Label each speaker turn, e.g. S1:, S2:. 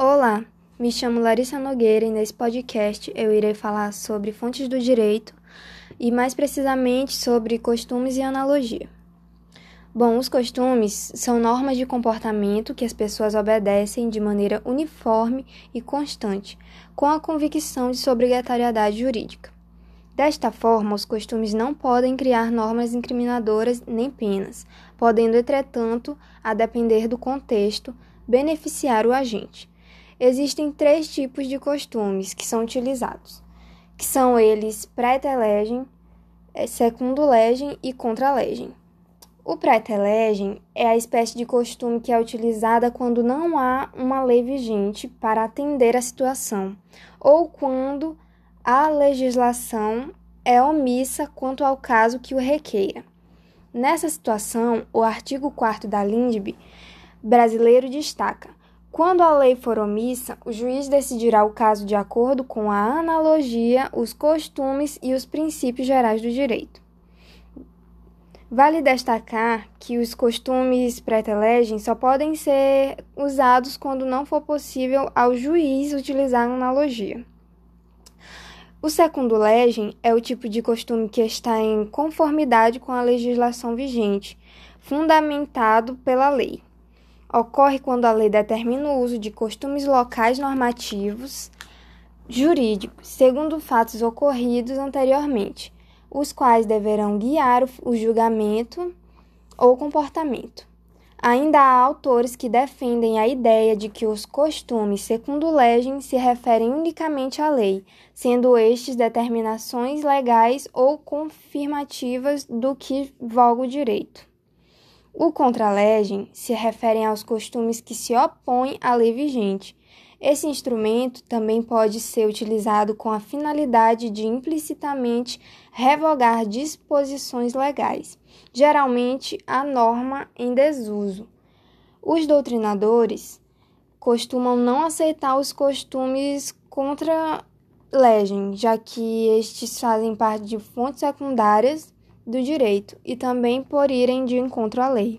S1: Olá, me chamo Larissa Nogueira e nesse podcast eu irei falar sobre fontes do direito e mais precisamente sobre costumes e analogia. Bom, os costumes são normas de comportamento que as pessoas obedecem de maneira uniforme e constante, com a convicção de sua obrigatoriedade jurídica. Desta forma, os costumes não podem criar normas incriminadoras nem penas, podendo, entretanto, a depender do contexto, beneficiar o agente existem três tipos de costumes que são utilizados, que são eles pré-telegem, é, secundolegem e contra-legem. O pré-telegem é a espécie de costume que é utilizada quando não há uma lei vigente para atender a situação ou quando a legislação é omissa quanto ao caso que o requeira. Nessa situação, o artigo 4 da LINDB brasileiro destaca: quando a lei for omissa, o juiz decidirá o caso de acordo com a analogia, os costumes e os princípios gerais do direito. Vale destacar que os costumes pré-telegem só podem ser usados quando não for possível ao juiz utilizar a analogia. O segundo legem é o tipo de costume que está em conformidade com a legislação vigente, fundamentado pela lei ocorre quando a lei determina o uso de costumes locais normativos jurídicos, segundo fatos ocorridos anteriormente, os quais deverão guiar o julgamento ou comportamento. Ainda há autores que defendem a ideia de que os costumes, segundo legem, se referem unicamente à lei, sendo estes determinações legais ou confirmativas do que voga o direito. O contralegem se refere aos costumes que se opõem à lei vigente. Esse instrumento também pode ser utilizado com a finalidade de implicitamente revogar disposições legais, geralmente a norma em desuso. Os doutrinadores costumam não aceitar os costumes contra legem, já que estes fazem parte de fontes secundárias do direito e também por irem de encontro à lei.